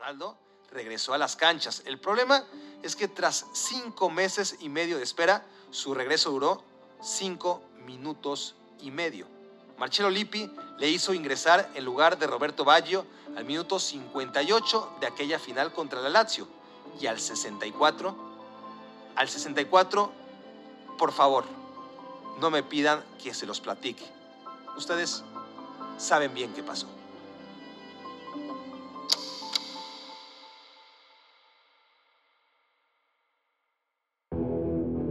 Ronaldo regresó a las canchas. El problema es que tras cinco meses y medio de espera, su regreso duró cinco minutos y medio. Marcelo Lippi le hizo ingresar en lugar de Roberto Baggio al minuto 58 de aquella final contra la Lazio y al 64, al 64, por favor, no me pidan que se los platique. Ustedes saben bien qué pasó.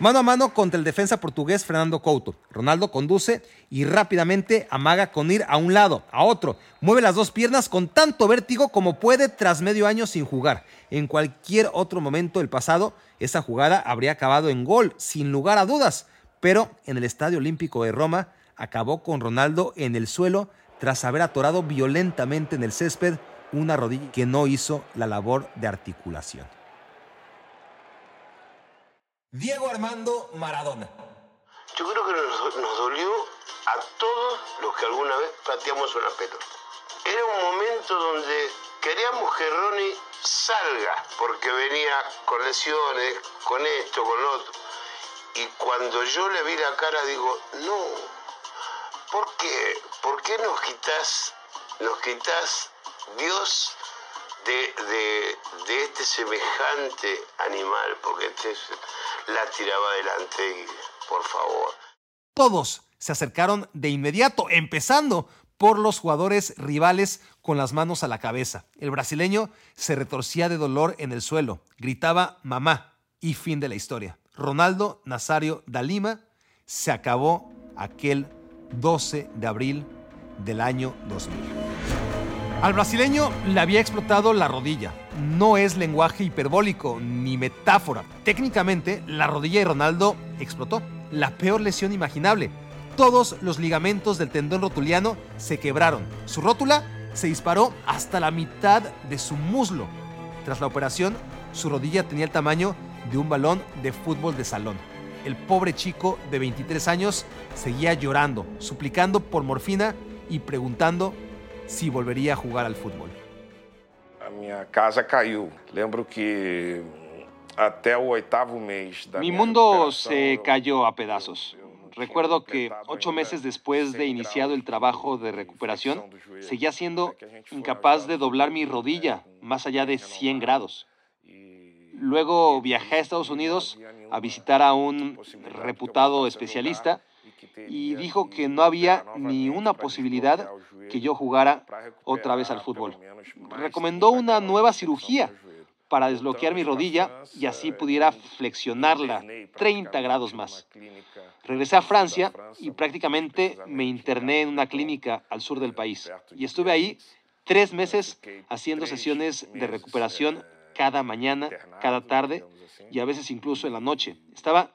Mano a mano contra el defensa portugués Fernando Couto. Ronaldo conduce y rápidamente amaga con ir a un lado, a otro. Mueve las dos piernas con tanto vértigo como puede tras medio año sin jugar. En cualquier otro momento del pasado, esa jugada habría acabado en gol, sin lugar a dudas. Pero en el Estadio Olímpico de Roma acabó con Ronaldo en el suelo tras haber atorado violentamente en el césped una rodilla que no hizo la labor de articulación. Diego Armando Maradona. Yo creo que nos, dolió a todos los que alguna vez pateamos una pelota. Era un momento donde queríamos que Ronnie salga, porque venía con lesiones, con esto, con lo otro. Y cuando yo le vi la cara, digo, no, ¿por qué? ¿Por qué nos quitas, nos quitas Dios de, de, este semejante animal? Porque este es la tiraba adelante y por favor. Todos se acercaron de inmediato, empezando por los jugadores rivales con las manos a la cabeza. El brasileño se retorcía de dolor en el suelo, gritaba mamá y fin de la historia. Ronaldo Nazario da Lima se acabó aquel 12 de abril del año 2000. Al brasileño le había explotado la rodilla. No es lenguaje hiperbólico ni metáfora. Técnicamente, la rodilla de Ronaldo explotó. La peor lesión imaginable. Todos los ligamentos del tendón rotuliano se quebraron. Su rótula se disparó hasta la mitad de su muslo. Tras la operación, su rodilla tenía el tamaño de un balón de fútbol de salón. El pobre chico de 23 años seguía llorando, suplicando por morfina y preguntando si volvería a jugar al fútbol. casa cayó. Lembro que hasta el oitavo mes Mi mundo se cayó a pedazos. Recuerdo que ocho meses después de iniciado el trabajo de recuperación, seguía siendo incapaz de doblar mi rodilla más allá de 100 grados. Luego viajé a Estados Unidos a visitar a un reputado especialista y dijo que no había ni una posibilidad que yo jugara otra vez al fútbol. Recomendó una nueva cirugía para desbloquear mi rodilla y así pudiera flexionarla 30 grados más. Regresé a Francia y prácticamente me interné en una clínica al sur del país. Y estuve ahí tres meses haciendo sesiones de recuperación cada mañana, cada tarde y a veces incluso en la noche. Estaba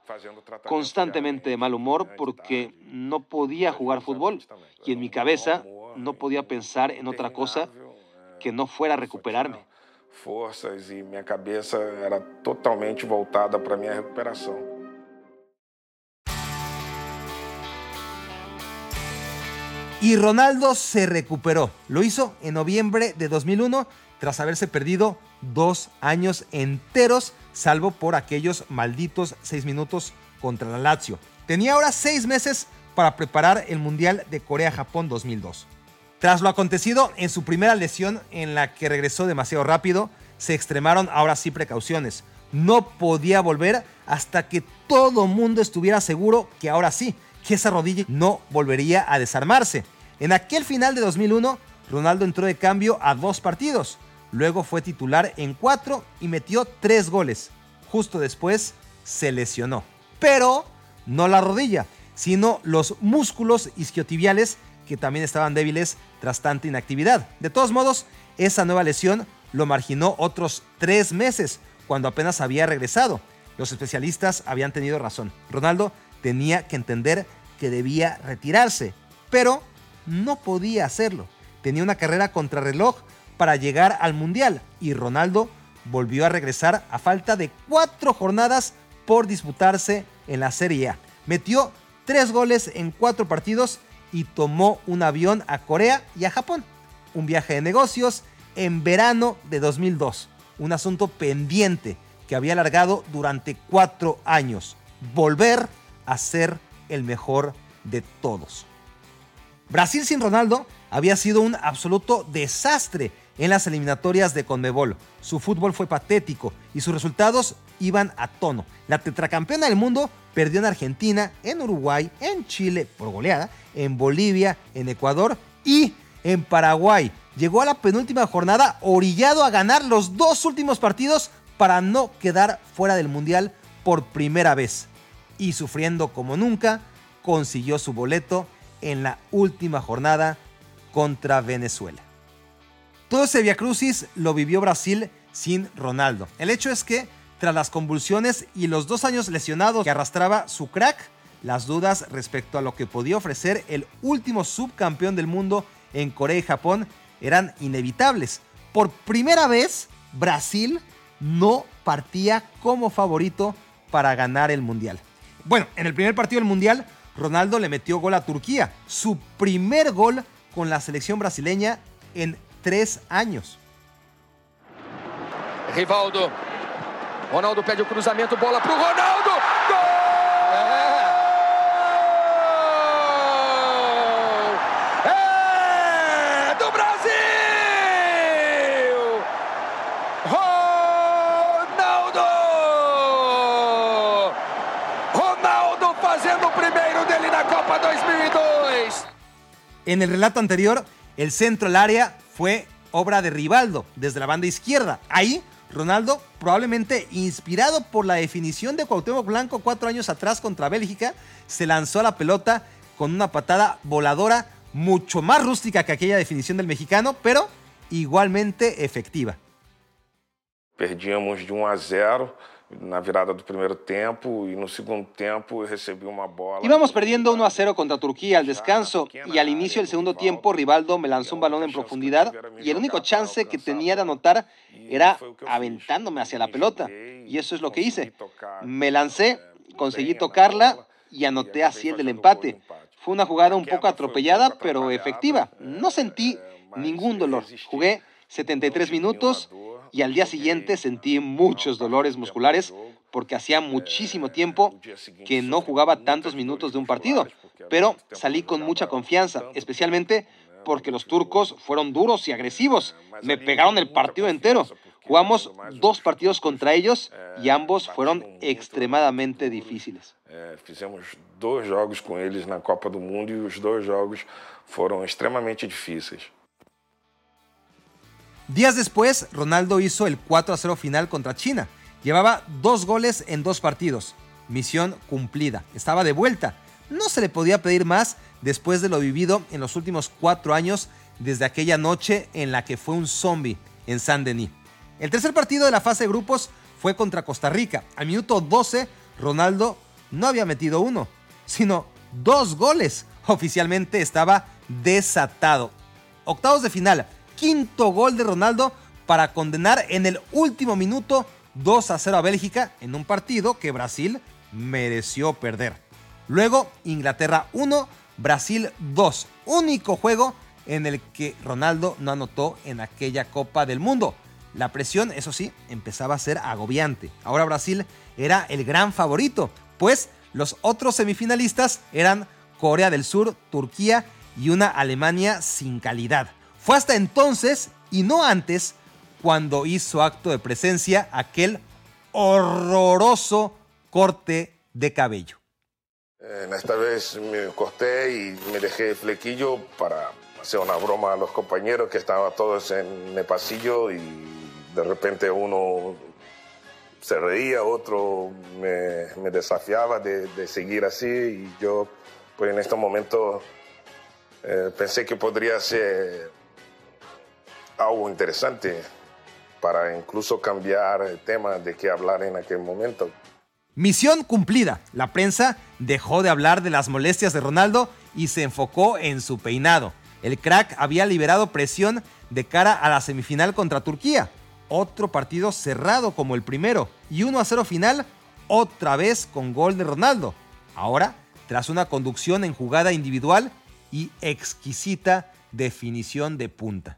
constantemente de mal humor porque no podía jugar fútbol y en mi cabeza no podía pensar en otra cosa que no fuera recuperarme. Fuerzas y mi cabeza era totalmente voltada para mi recuperación. Y Ronaldo se recuperó. Lo hizo en noviembre de 2001 tras haberse perdido dos años enteros, salvo por aquellos malditos seis minutos contra la Lazio. Tenía ahora seis meses para preparar el Mundial de Corea-Japón 2002. Tras lo acontecido en su primera lesión en la que regresó demasiado rápido, se extremaron ahora sí precauciones. No podía volver hasta que todo mundo estuviera seguro que ahora sí, que esa rodilla no volvería a desarmarse. En aquel final de 2001, Ronaldo entró de cambio a dos partidos. Luego fue titular en cuatro y metió tres goles. Justo después se lesionó. pero no la rodilla, sino los músculos isquiotibiales que también estaban débiles tras tanta inactividad. De todos modos, esa nueva lesión lo marginó otros tres meses, cuando apenas había regresado. Los especialistas habían tenido razón. Ronaldo tenía que entender que debía retirarse, pero no podía hacerlo. Tenía una carrera contrarreloj para llegar al Mundial y Ronaldo volvió a regresar a falta de cuatro jornadas por disputarse en la Serie A. Metió tres goles en cuatro partidos y tomó un avión a Corea y a Japón. Un viaje de negocios en verano de 2002. Un asunto pendiente que había alargado durante cuatro años. Volver a ser el mejor de todos. Brasil sin Ronaldo había sido un absoluto desastre en las eliminatorias de Conmebol. Su fútbol fue patético y sus resultados iban a tono. La tetracampeona del mundo perdió en Argentina, en Uruguay, en Chile por goleada, en Bolivia, en Ecuador y en Paraguay. Llegó a la penúltima jornada orillado a ganar los dos últimos partidos para no quedar fuera del Mundial por primera vez. Y sufriendo como nunca, consiguió su boleto en la última jornada contra Venezuela. Todo ese Via Crucis lo vivió Brasil sin Ronaldo. El hecho es que, tras las convulsiones y los dos años lesionados que arrastraba su crack, las dudas respecto a lo que podía ofrecer el último subcampeón del mundo en Corea y Japón eran inevitables. Por primera vez, Brasil no partía como favorito para ganar el Mundial. Bueno, en el primer partido del Mundial, Ronaldo le metió gol a Turquía, su primer gol con la selección brasileña en tres años. Rivaldo. Ronaldo pede o cruzamento, bola pro Ronaldo. Gol! É do Brasil! Ronaldo! Ronaldo fazendo o primeiro dele na Copa 2002. En el relato anterior, el centro al área fue obra de Rivaldo desde la banda izquierda. Ahí, Ronaldo, probablemente inspirado por la definición de Cuauhtémoc Blanco cuatro años atrás contra Bélgica, se lanzó a la pelota con una patada voladora mucho más rústica que aquella definición del mexicano, pero igualmente efectiva. Perdíamos de 1 a 0 na virada do primeiro tempo e no segundo tempo eu recebi uma bola. Íbamos perdiendo 1 a 0 contra Turquía al descanso y al inicio del segundo tiempo Rivaldo me lanzó un balón en profundidad y el único chance que tenía de anotar era aventándome hacia la pelota y eso es lo que hice. Me lancé, conseguí tocarla y anoté así el del empate. Fue una jugada un poco atropellada pero efectiva. No sentí ningún dolor. Jugué 73 minutos y al día siguiente sentí muchos dolores musculares porque hacía muchísimo tiempo que no jugaba tantos minutos de un partido, pero salí con mucha confianza, especialmente porque los turcos fueron duros y agresivos, me pegaron el partido entero. Jugamos dos partidos contra ellos y ambos fueron extremadamente difíciles. É, fizemos dois jogos com eles na Copa do Mundo e os dois jogos foram extremamente difíceis. Días después, Ronaldo hizo el 4 a 0 final contra China. Llevaba dos goles en dos partidos. Misión cumplida. Estaba de vuelta. No se le podía pedir más después de lo vivido en los últimos cuatro años desde aquella noche en la que fue un zombie en San Denis. El tercer partido de la fase de grupos fue contra Costa Rica. Al minuto 12, Ronaldo no había metido uno, sino dos goles. Oficialmente estaba desatado. Octavos de final, quinto gol de Ronaldo para condenar en el último minuto 2 a 0 a Bélgica en un partido que Brasil mereció perder. Luego Inglaterra 1, Brasil 2. Único juego en el que Ronaldo no anotó en aquella Copa del Mundo. La presión, eso sí, empezaba a ser agobiante. Ahora Brasil era el gran favorito, pues los otros semifinalistas eran Corea del Sur, Turquía y una Alemania sin calidad. Fue hasta entonces, y no antes, cuando hizo acto de presencia aquel horroroso corte de cabello. Eh, esta vez me corté y me dejé flequillo para hacer una broma a los compañeros que estaban todos en el pasillo y de repente uno se reía, otro me, desafiaba de, seguir así y yo pues en este momento eh, pensé que podría ser algo interesante para incluso cambiar tema de qué hablar en aquel momento. Misión cumplida. La prensa dejó de hablar de las molestias de Ronaldo y se enfocó en su peinado. El crack había liberado presión de cara a la semifinal contra Turquía otro partido cerrado como el primero y 1 a 0 final otra vez con gol de Ronaldo. Ahora, tras una conducción en jugada individual y exquisita definición de punta.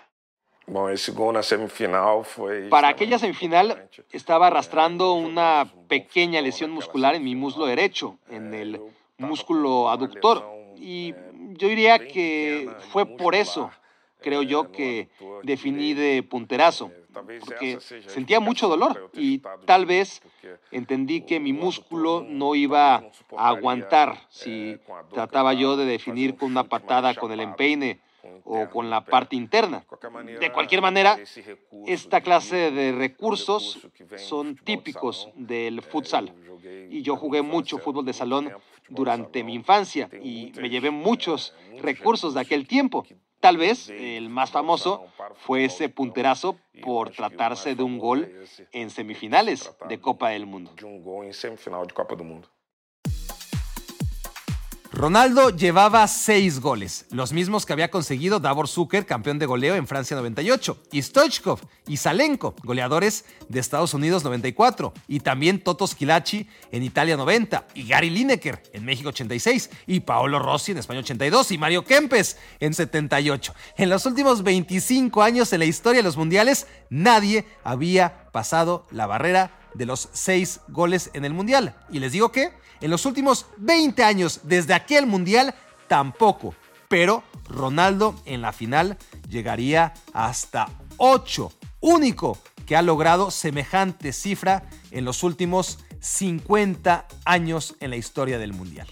Semifinal. Para aquella semifinal estaba arrastrando una pequeña lesión muscular en mi muslo derecho, en el músculo aductor. Y yo diría que fue por eso, creo yo, que definí de punterazo porque sentía mucho dolor y tal vez entendí que mi músculo no iba a aguantar si trataba yo de definir con una patada con el empeine o con la parte interna. De cualquier manera, esta clase de recursos son típicos del futsal. Y yo jugué mucho fútbol de salón durante mi infancia y me llevé muchos recursos de aquel tiempo. Tal vez el más famoso fue ese punterazo por tratarse de un gol en semifinales de Copa del Mundo. Ronaldo llevaba seis goles, los mismos que había conseguido Davor Zucker, campeón de goleo en Francia 98, y Stoichkov y Salenko, goleadores de Estados Unidos 94, y también Toto Schilacci en Italia 90, y Gary Lineker en México 86, y Paolo Rossi en España 82, y Mario Kempes en 78. En los últimos 25 años en la historia de los mundiales, nadie había pasado la barrera de los seis goles en el mundial. Y les digo que en los últimos 20 años, desde aquel mundial, tampoco. Pero Ronaldo en la final llegaría hasta 8. Único que ha logrado semejante cifra en los últimos 50 años en la historia del mundial.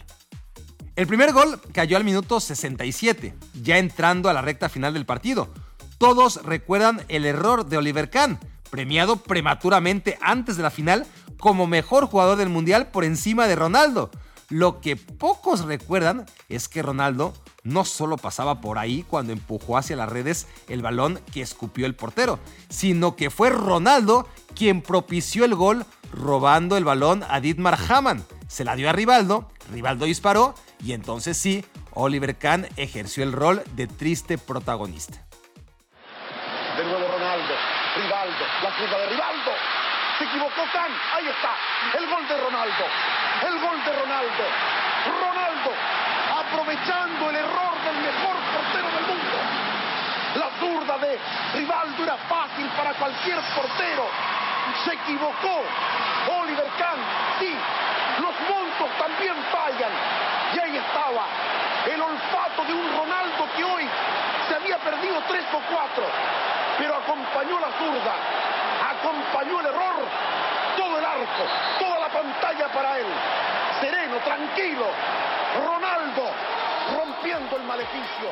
El primer gol cayó al minuto 67, ya entrando a la recta final del partido. Todos recuerdan el error de Oliver Kahn, premiado prematuramente antes de la final como mejor jugador del Mundial por encima de Ronaldo. Lo que pocos recuerdan es que Ronaldo no solo pasaba por ahí cuando empujó hacia las redes el balón que escupió el portero, sino que fue Ronaldo quien propició el gol robando el balón a Dietmar Hamann. Se la dio a Rivaldo, Rivaldo disparó y entonces sí, Oliver Kahn ejerció el rol de triste protagonista. La de Rivaldo, se equivocó Can. Ahí está. El gol de Ronaldo. El gol de Ronaldo. Ronaldo aprovechando el error del mejor portero del mundo. La zurda de Rivaldo era fácil para cualquier portero. Se equivocó. Oliver Kahn, sí. Los montos también fallan. Y ahí estaba el olfato de un Ronaldo que hoy se había perdido tres o cuatro, pero acompañó la zurda acompañó el error, todo el arco, toda la pantalla para él. Sereno, tranquilo. Ronaldo rompiendo el maleficio.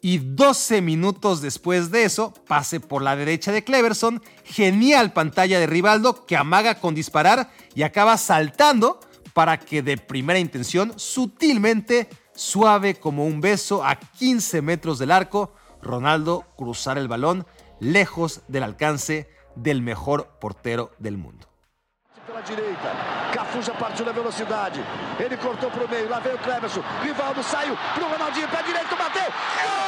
Y 12 minutos después de eso, pase por la derecha de Cleverson, genial pantalla de Rivaldo que amaga con disparar y acaba saltando para que de primera intención, sutilmente, suave como un beso a 15 metros del arco, Ronaldo cruzar el balón lejos del alcance del mejor portero del mundo. Pela direita, Cafu já partiu na velocidade. Ele cortou para o meio, lá veio o Cleverson. Rivaldo saiu para o Ronaldinho, pé direito, bateu. Gol!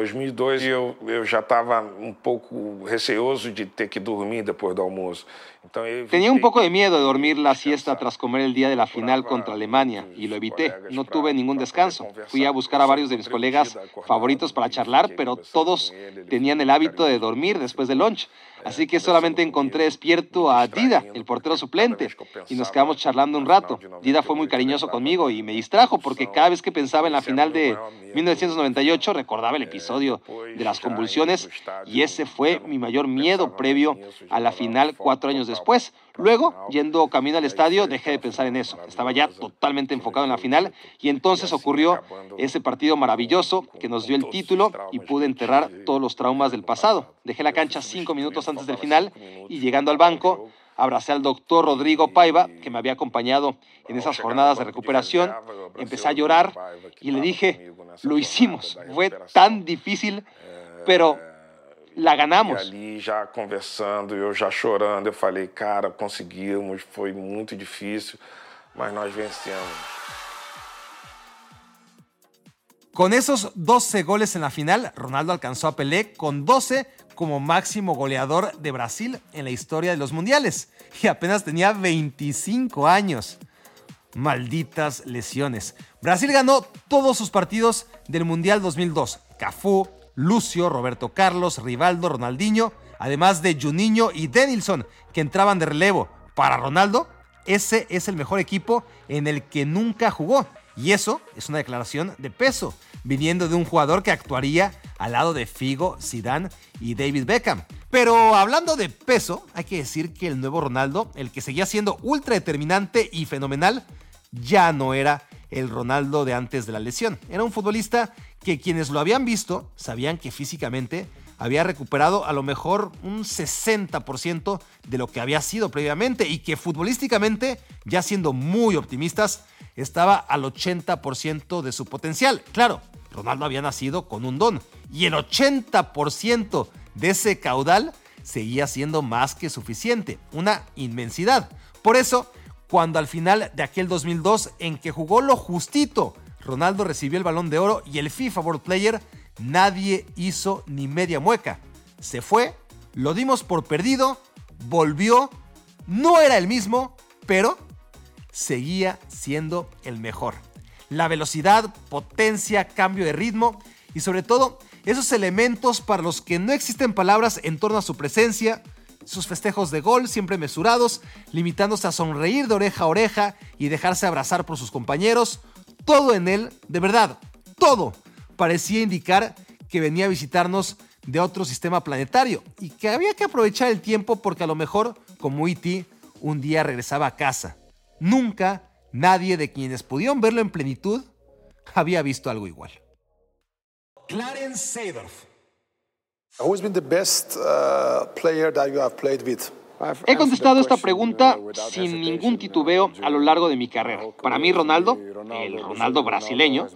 2002 eu, eu já estava um pouco receoso de ter que dormir depois do almoço. Tenía un poco de miedo de dormir la siesta tras comer el día de la final contra Alemania y lo evité. No tuve ningún descanso. Fui a buscar a varios de mis colegas favoritos para charlar, pero todos tenían el hábito de dormir después del lunch. Así que solamente encontré despierto a Dida, el portero suplente, y nos quedamos charlando un rato. Dida fue muy cariñoso conmigo y me distrajo porque cada vez que pensaba en la final de 1998 recordaba el episodio de las convulsiones y ese fue mi mayor miedo previo a la final cuatro años después. Luego, yendo camino al estadio, dejé de pensar en eso. Estaba ya totalmente enfocado en la final y entonces ocurrió ese partido maravilloso que nos dio el título y pude enterrar todos los traumas del pasado. Dejé la cancha cinco minutos antes del final y llegando al banco, abracé al doctor Rodrigo Paiva, que me había acompañado en esas jornadas de recuperación. Empecé a llorar y le dije, lo hicimos, fue tan difícil, pero la ganamos. E ali já conversando, eu já chorando, eu falei, cara, conseguimos, foi muito difícil, mas nós vencemos. Con esos 12 goles en la final, Ronaldo alcanzó a Pelé con 12 como máximo goleador de Brasil en la historia de los mundiales y apenas tenía 25 años. Malditas lesiones. Brasil ganó todos sus partidos del Mundial 2002. Cafú, Lucio, Roberto Carlos, Rivaldo, Ronaldinho, además de Juninho y Denilson, que entraban de relevo. Para Ronaldo, ese es el mejor equipo en el que nunca jugó. Y eso es una declaración de peso, viniendo de un jugador que actuaría al lado de Figo, Zidane y David Beckham. Pero hablando de peso, hay que decir que el nuevo Ronaldo, el que seguía siendo ultra determinante y fenomenal, ya no era el Ronaldo de antes de la lesión. Era un futbolista que quienes lo habían visto sabían que físicamente había recuperado a lo mejor un 60% de lo que había sido previamente y que futbolísticamente, ya siendo muy optimistas, estaba al 80% de su potencial. Claro, Ronaldo había nacido con un don y el 80% de ese caudal seguía siendo más que suficiente, una inmensidad. Por eso, cuando al final de aquel 2002 en que jugó lo justito, Ronaldo recibió el balón de oro y el FIFA World Player, nadie hizo ni media mueca. Se fue, lo dimos por perdido, volvió, no era el mismo, pero seguía siendo el mejor. La velocidad, potencia, cambio de ritmo y sobre todo esos elementos para los que no existen palabras en torno a su presencia, sus festejos de gol siempre mesurados, limitándose a sonreír de oreja a oreja y dejarse abrazar por sus compañeros, todo en él, de verdad, todo, parecía indicar que venía a visitarnos de otro sistema planetario y que había que aprovechar el tiempo porque a lo mejor, como E.T., un día regresaba a casa. Nunca nadie de quienes pudieron verlo en plenitud había visto algo igual. Clarence Seedorf. Who's been the best uh, player that you have played with? He contestado esta pregunta sin ningún titubeo a lo largo de mi carrera. Para mí, Ronaldo, el Ronaldo brasileño,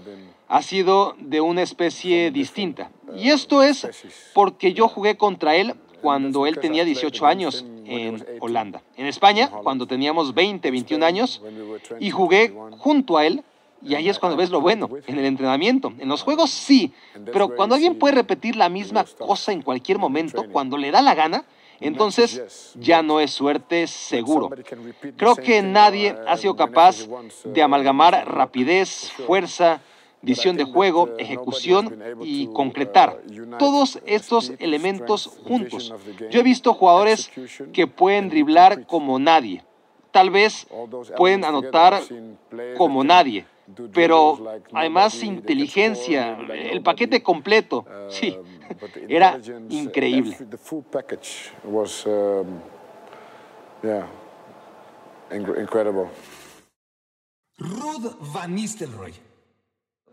ha sido de una especie distinta. Y esto es porque yo jugué contra él cuando él tenía 18 años en Holanda. En España, cuando teníamos 20, 21 años, y jugué junto a él y ahí es cuando ves lo bueno, en el entrenamiento. En los juegos sí, pero cuando alguien puede repetir la misma cosa en cualquier momento, cuando le da la gana, entonces ya no es suerte seguro. Creo que nadie ha sido capaz de amalgamar rapidez, fuerza, visión de juego, ejecución y concretar todos estos elementos juntos. Yo he visto jugadores que pueden driblar como nadie. Tal vez pueden anotar como nadie pero además inteligencia, el paquete completo, sí, era increíble. Ruud van Nistelrooy.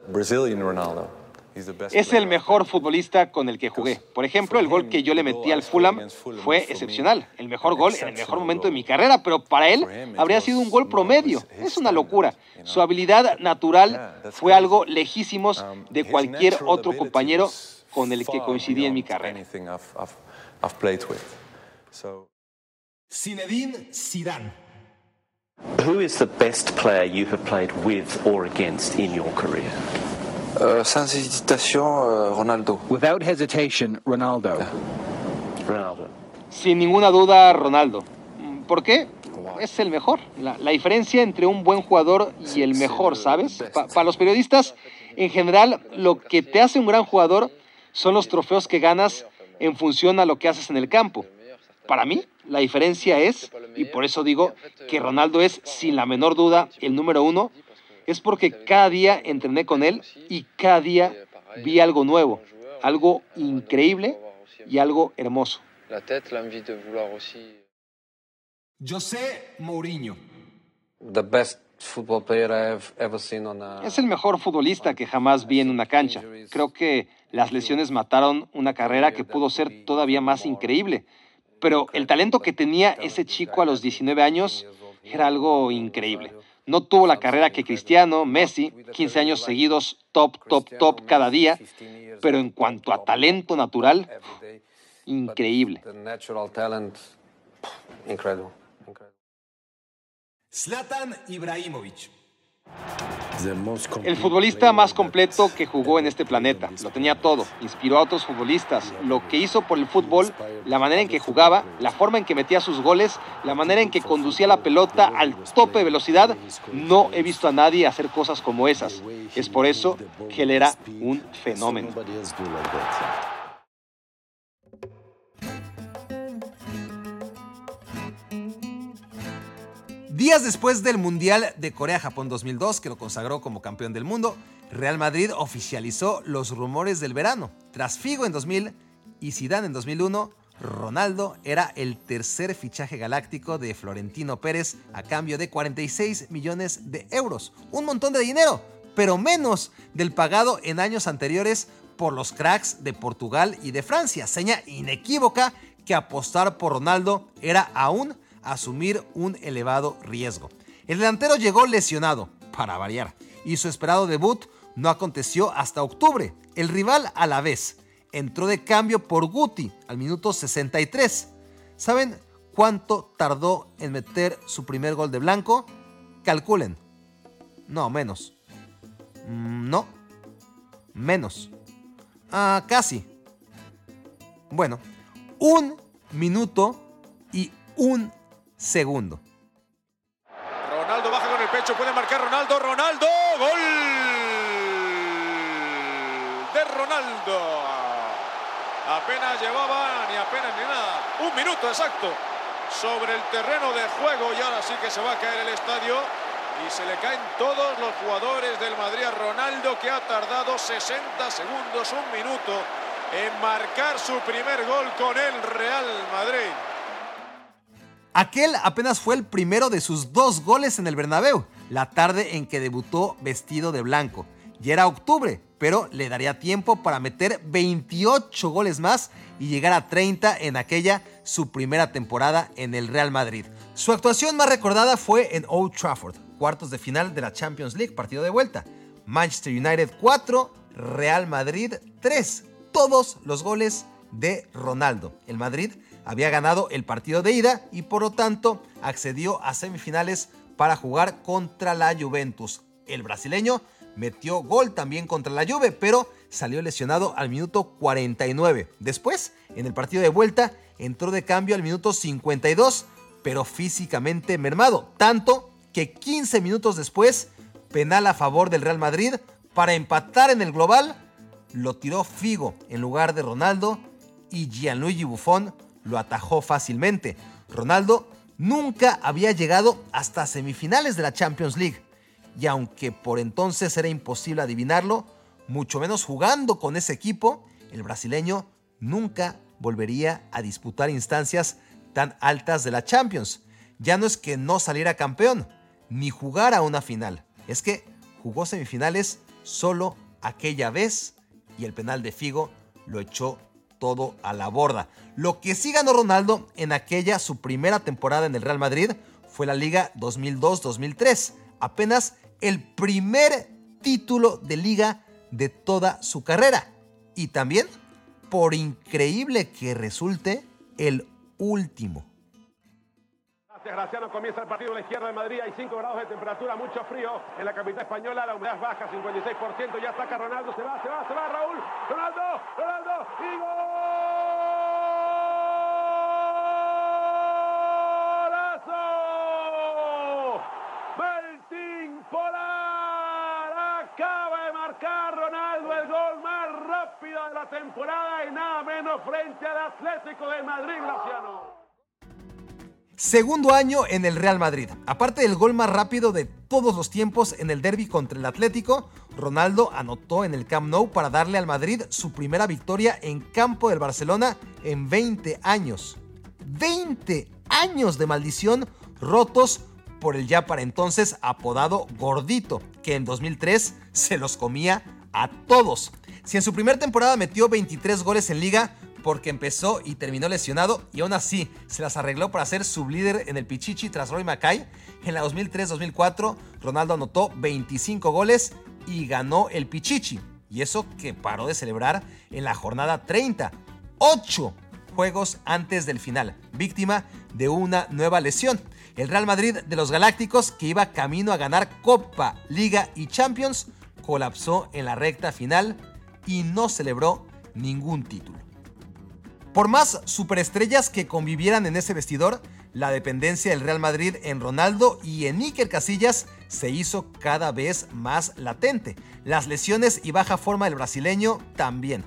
Brazilian Ronaldo. Es el mejor futbolista con el que jugué. Por ejemplo, el gol que yo le metí al Fulham fue excepcional. El mejor gol en el mejor momento de mi carrera, pero para él habría sido un gol promedio. Es una locura. Su habilidad natural fue algo lejísimos um, de cualquier otro compañero con el que coincidí en mi carrera. Zinedine Zidane. Who is the best player you have played with or against in your career? Uh, sans hésitation, uh, Ronaldo. Without hesitation, Ronaldo. Ronaldo. Sin ninguna duda, Ronaldo. ¿Por qué? Es el mejor. La, la diferencia entre un buen jugador y el mejor, ¿sabes? Pa- para los periodistas, en general, lo que te hace un gran jugador son los trofeos que ganas en función a lo que haces en el campo. Para mí, la diferencia es, y por eso digo que Ronaldo es sin la menor duda el número uno, es porque cada día entrené con él y cada día vi algo nuevo, algo increíble y algo hermoso. La tête, l'envie de vouloir aussi. José Mourinho. The best football player I've ever seen on a. Es el mejor futbolista que jamás vi en una cancha. Creo que las lesiones mataron una carrera que pudo ser todavía más increíble. Pero el talento que tenía ese chico a los 19 años era algo increíble. No tuvo la carrera que Cristiano, Messi, 15 años seguidos, top, top, top cada día. Pero en cuanto a talento natural, increíble. Zlatan Ibrahimovic. El futbolista más completo que jugó en este planeta. Lo tenía todo. Inspiró a otros futbolistas. Lo que hizo por el fútbol, la manera en que jugaba, la forma en que metía sus goles, la manera en que conducía la pelota al tope de velocidad. No he visto a nadie hacer cosas como esas. Es por eso que él era un fenómeno. Días después del Mundial de Corea-Japón 2002, que lo consagró como campeón del mundo, Real Madrid oficializó los rumores del verano. Tras Figo en 2000 y Zidane en 2001, Ronaldo era el tercer fichaje galáctico de Florentino Pérez a cambio de 46 millones de euros. Un montón de dinero, pero menos del pagado en años anteriores por los cracks de Portugal y de Francia. Seña inequívoca que apostar por Ronaldo era aún asumir un elevado riesgo. El delantero llegó lesionado, para variar, y su esperado debut no aconteció hasta octubre. El rival a la vez entró de cambio por Guti al minuto 63. ¿Saben cuánto tardó en meter su primer gol de blanco? Calculen. No, menos. Mm, No. Menos. Ah, casi. Bueno, un minuto y un segundo. Ronaldo baja con el pecho, puede marcar Ronaldo, Ronaldo, gol de Ronaldo. Apenas llevaba ni apenas ni nada, un minuto exacto sobre el terreno de juego y ahora sí que se va a caer el estadio y se le caen todos los jugadores del Madrid a Ronaldo que ha tardado 60 segundos, un minuto en marcar su primer gol con el Real Madrid. Aquel apenas fue el primero de sus dos goles en el Bernabéu, la tarde en que debutó vestido de blanco. Ya era octubre, pero le daría tiempo para meter 28 goles más y llegar a 30 en aquella su primera temporada en el Real Madrid. Su actuación más recordada fue en Old Trafford, cuartos de final de la Champions League, partido de vuelta. Manchester United 4, Real Madrid 3. Todos los goles de Ronaldo. El Madrid había ganado el partido de ida y por lo tanto accedió a semifinales para jugar contra la Juventus. El brasileño metió gol también contra la Juve, pero salió lesionado al minuto 49. Después, en el partido de vuelta, entró de cambio al minuto 52, pero físicamente mermado, tanto que 15 minutos después, penal a favor del Real Madrid para empatar en el global, lo tiró Figo en lugar de Ronaldo y Gianluigi Buffon lo atajó fácilmente. Ronaldo nunca había llegado hasta semifinales de la Champions League. Y aunque por entonces era imposible adivinarlo, mucho menos jugando con ese equipo, el brasileño nunca volvería a disputar instancias tan altas de la Champions. Ya no es que no saliera campeón, ni jugara una final. Es que jugó semifinales solo aquella vez y el penal de Figo lo echó todo a la borda. Lo que sí ganó Ronaldo en aquella su primera temporada en el Real Madrid fue la Liga 2002-2003, apenas el primer título de liga de toda su carrera y también, por increíble que resulte, el último. Graciano comienza el partido a la izquierda de Madrid. Hay 5 grados de temperatura, mucho frío en la capital española. La humedad baja, 56%. Ya saca Ronaldo. Se va, se va, se va Raúl. Ronaldo, Ronaldo. Y golazo. Beltín Polar. Acaba de marcar Ronaldo el gol más rápido de la temporada y nada menos frente al Atlético de Madrid, Graciano. Segundo año en el Real Madrid. Aparte del gol más rápido de todos los tiempos en el derby contra el Atlético, Ronaldo anotó en el Camp Nou para darle al Madrid su primera victoria en campo del Barcelona en 20 años. 20 años de maldición rotos por el ya para entonces apodado Gordito, que en 2003 se los comía a todos. Si en su primera temporada metió 23 goles en liga, porque empezó y terminó lesionado y aún así se las arregló para ser sublíder en el Pichichi tras Roy Mackay. En la 2003-2004 Ronaldo anotó 25 goles y ganó el Pichichi. Y eso que paró de celebrar en la jornada 30. 8 juegos antes del final, víctima de una nueva lesión. El Real Madrid de los Galácticos, que iba camino a ganar Copa, Liga y Champions, colapsó en la recta final y no celebró ningún título. Por más superestrellas que convivieran en ese vestidor, la dependencia del Real Madrid en Ronaldo y en Iker Casillas se hizo cada vez más latente. Las lesiones y baja forma del brasileño también.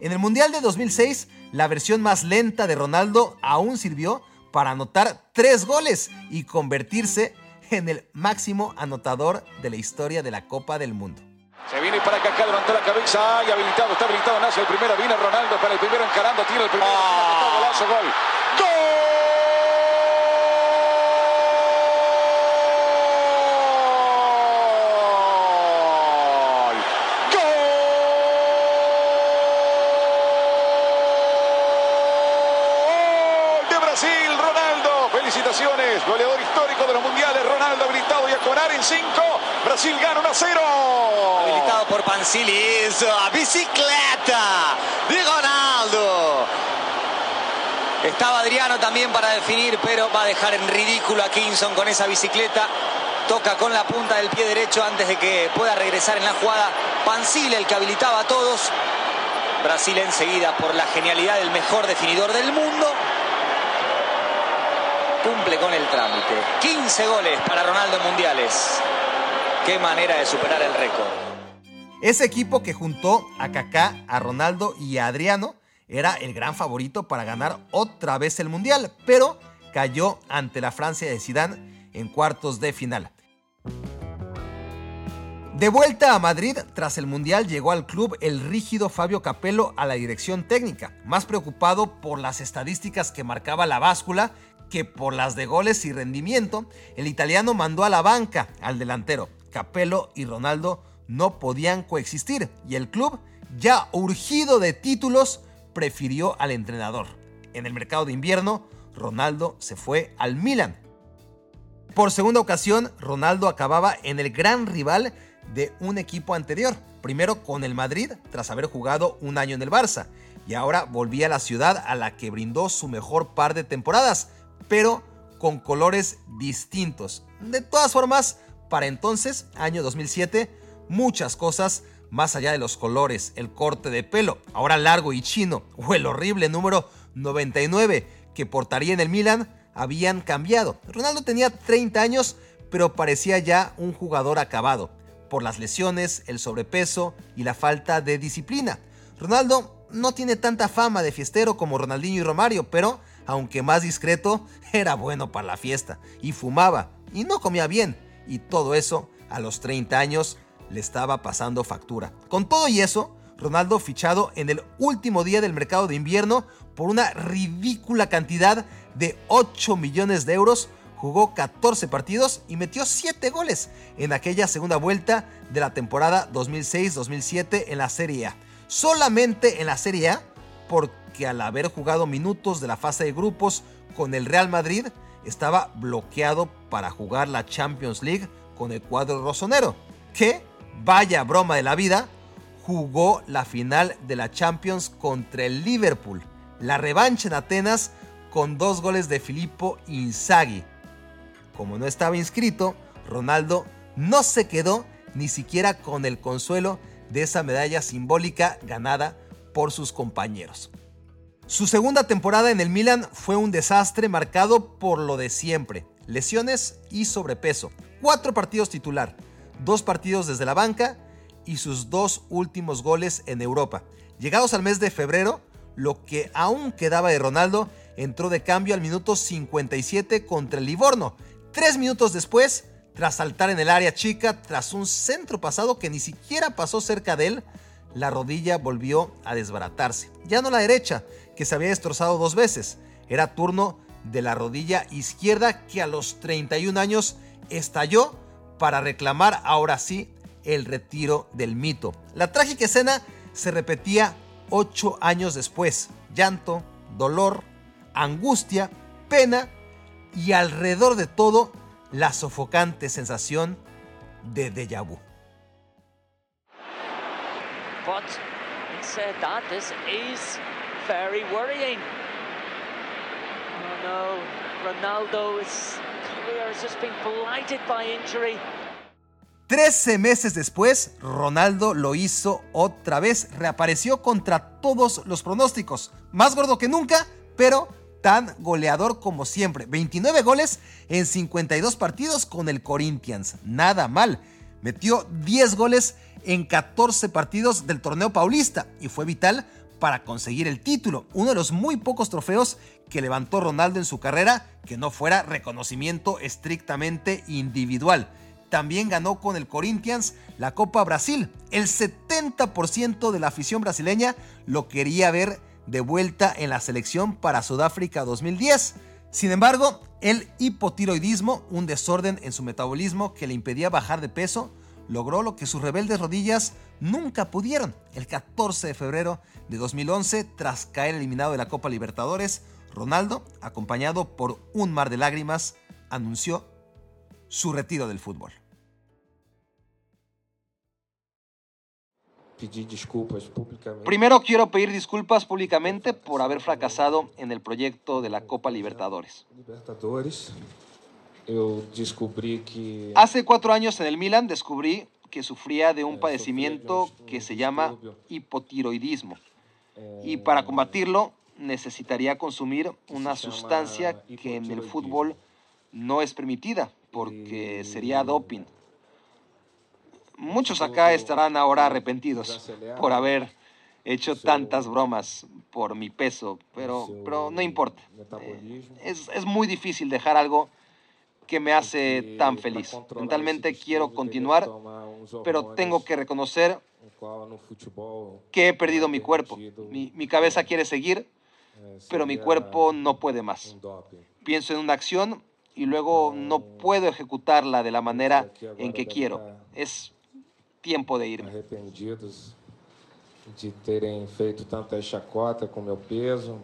En el Mundial de 2006, la versión más lenta de Ronaldo aún sirvió para anotar tres goles y convertirse en el máximo anotador de la historia de la Copa del Mundo. Se viene para acá, levantó la cabeza y habilitado, está habilitado Nace el primero, viene Ronaldo para el primero encarando, tira el primero, oh. golazo, gol. ¡Gol! Felicitaciones, goleador histórico de los mundiales, Ronaldo habilitado y a cobrar en 5. Brasil gana 1 0. Habilitado por Pancilis, bicicleta de Ronaldo. Estaba Adriano también para definir, pero va a dejar en ridículo a Kinson con esa bicicleta. Toca con la punta del pie derecho antes de que pueda regresar en la jugada. Pancil, el que habilitaba a todos. Brasil enseguida por la genialidad del mejor definidor del mundo cumple con el trámite. 15 goles para Ronaldo en mundiales. Qué manera de superar el récord. Ese equipo que juntó a Kaká, a Ronaldo y a Adriano era el gran favorito para ganar otra vez el mundial, pero cayó ante la Francia de Zidane en cuartos de final. De vuelta a Madrid, tras el Mundial llegó al club el rígido Fabio Capello a la dirección técnica, más preocupado por las estadísticas que marcaba la báscula que por las de goles y rendimiento, el italiano mandó a la banca al delantero. Capello y Ronaldo no podían coexistir y el club, ya urgido de títulos, prefirió al entrenador. En el mercado de invierno, Ronaldo se fue al Milan. Por segunda ocasión, Ronaldo acababa en el gran rival de un equipo anterior, primero con el Madrid tras haber jugado un año en el Barça, y ahora volvía a la ciudad a la que brindó su mejor par de temporadas, pero con colores distintos. De todas formas, para entonces, año 2007, muchas cosas más allá de los colores, el corte de pelo, ahora largo y chino, o el horrible número 99 que portaría en el Milan, habían cambiado. Ronaldo tenía 30 años, pero parecía ya un jugador acabado, por las lesiones, el sobrepeso y la falta de disciplina. Ronaldo no tiene tanta fama de fiestero como Ronaldinho y Romario, pero aunque más discreto, era bueno para la fiesta y fumaba y no comía bien. Y todo eso, a los 30 años, le estaba pasando factura. Con todo y eso, Ronaldo fichado en el último día del mercado de invierno por una ridícula cantidad de 8 millones de euros, jugó 14 partidos y metió 7 goles en aquella segunda vuelta de la temporada 2006-2007 en la Serie A. Solamente en la Serie A, porque que al haber jugado minutos de la fase de grupos con el Real Madrid, estaba bloqueado para jugar la Champions League con el cuadro rosonero, que, vaya broma de la vida, jugó la final de la Champions contra el Liverpool, la revancha en Atenas con dos goles de Filippo Inzaghi. Como no estaba inscrito, Ronaldo no se quedó ni siquiera con el consuelo de esa medalla simbólica ganada por sus compañeros. Su segunda temporada en el Milan fue un desastre marcado por lo de siempre, lesiones y sobrepeso. Cuatro partidos titular, dos partidos desde la banca y sus dos últimos goles en Europa. Llegados al mes de febrero, lo que aún quedaba de Ronaldo entró de cambio al minuto 57 contra el Livorno. Tres minutos después, tras saltar en el área chica, tras un centro pasado que ni siquiera pasó cerca de él, la rodilla volvió a desbaratarse. Ya no la derecha, que se había destrozado dos veces. Era turno de la rodilla izquierda que a los 31 años estalló para reclamar ahora sí el retiro del mito. La trágica escena se repetía ocho años después. Llanto, dolor, angustia, pena y alrededor de todo la sofocante sensación de déjà vu. But said that this is very worrying. Oh no, Ronaldo is clear has just been blighted by injury. Trece meses después, Ronaldo lo hizo otra vez. Reapareció contra todos los pronósticos. Más gordo que nunca, pero tan goleador como siempre. 29 goles en 52 partidos con el Corinthians. Nada mal. Metió 10 goles en 14 partidos del torneo paulista y fue vital para conseguir el título, uno de los muy pocos trofeos que levantó Ronaldo en su carrera que no fuera reconocimiento estrictamente individual. También ganó con el Corinthians la Copa Brasil. El 70% de la afición brasileña lo quería ver de vuelta en la selección para Sudáfrica 2010. Sin embargo, el hipotiroidismo, un desorden en su metabolismo que le impedía bajar de peso, logró lo que sus rebeldes rodillas nunca pudieron. El 14 de febrero de 2011, tras caer eliminado de la Copa Libertadores, Ronaldo, acompañado por un mar de lágrimas, anunció su retiro del fútbol. Primero quiero pedir disculpas públicamente por haber fracasado en el proyecto de la Copa Libertadores. Hace cuatro años en el Milan descubrí que sufría de un padecimiento que se llama hipotiroidismo. Y para combatirlo necesitaría consumir una sustancia que en el fútbol no es permitida porque sería doping. Muchos acá estarán ahora arrepentidos por haber hecho tantas bromas por mi peso, pero, pero no importa. Eh, es, es muy difícil dejar algo que me hace tan feliz. Mentalmente quiero continuar, pero tengo que reconocer que he perdido mi cuerpo. Mi, mi, cabeza quiere seguir, pero mi cuerpo no puede más. Pienso en una acción y luego no puedo ejecutarla de la manera en que quiero. Es tiempo de irme. de terem feito tanta chacota com meu peso.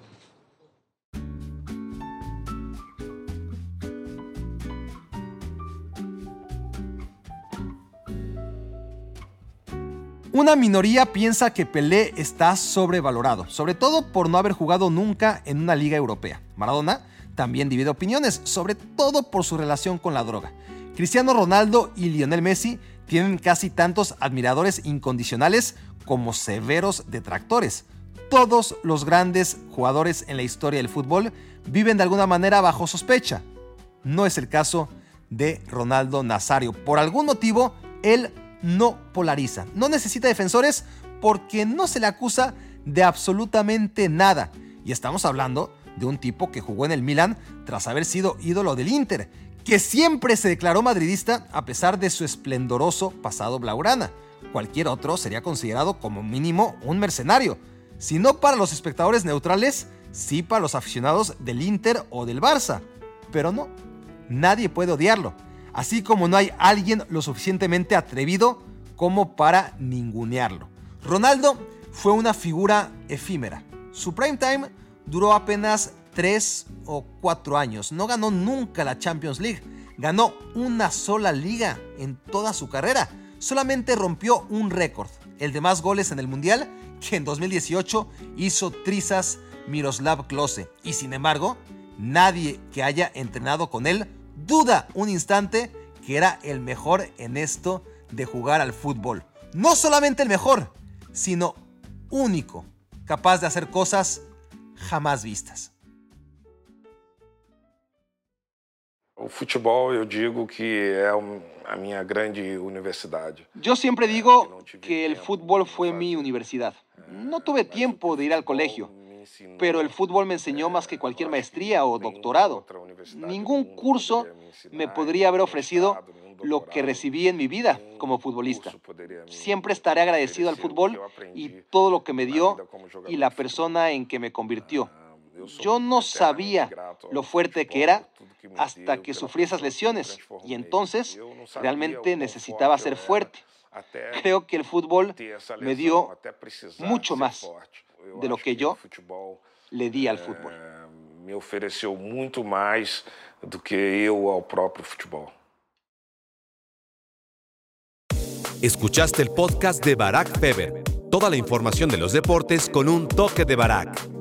Una minoría piensa que Pelé está sobrevalorado, sobre todo por no haber jugado nunca en una liga europea. Maradona también divide opiniones, sobre todo por su relación con la droga. Cristiano Ronaldo y Lionel Messi tienen casi tantos admiradores incondicionales como severos detractores. Todos los grandes jugadores en la historia del fútbol viven de alguna manera bajo sospecha. No es el caso de Ronaldo Nazario. Por algún motivo, él no polariza. No necesita defensores porque no se le acusa de absolutamente nada. Y estamos hablando de un tipo que jugó en el Milan tras haber sido ídolo del Inter, que siempre se declaró madridista a pesar de su esplendoroso pasado blaugrana. Cualquier otro sería considerado como mínimo un mercenario, si no para los espectadores neutrales, sí para los aficionados del Inter o del Barça. Pero no, nadie puede odiarlo, así como no hay alguien lo suficientemente atrevido como para ningunearlo. Ronaldo fue una figura efímera. Su prime time duró apenas 3 o 4 años. No ganó nunca la Champions League. Ganó una sola liga en toda su carrera. solamente rompió un récord, el de más goles en el Mundial, que en 2018 hizo Trizas Miroslav Klose. Y sin embargo, nadie que haya entrenado con él duda un instante que era el mejor en esto de jugar al fútbol. No solamente el mejor, sino único, capaz de hacer cosas jamás vistas. O futebol, eu digo que é a minha grande universidade. Yo siempre digo que el fútbol fue mi universidad. No tuve tiempo de ir al colegio, pero el fútbol me enseñó más que cualquier maestría o doctorado. Ningún curso me podría haber ofrecido lo que recibí en mi vida como futbolista. Siempre estaré agradecido al fútbol y todo lo que me dio y la persona en que me convirtió. Yo no sabía lo fuerte que era hasta que sufrí esas lesiones y entonces realmente necesitaba ser fuerte. Creo que el fútbol me dio mucho más de lo que yo le di al fútbol. Me ofereceu muito mais do que eu ao próprio futebol. Escuchaste el podcast de Barack Feber. Toda la información de los deportes con un toque de Barack.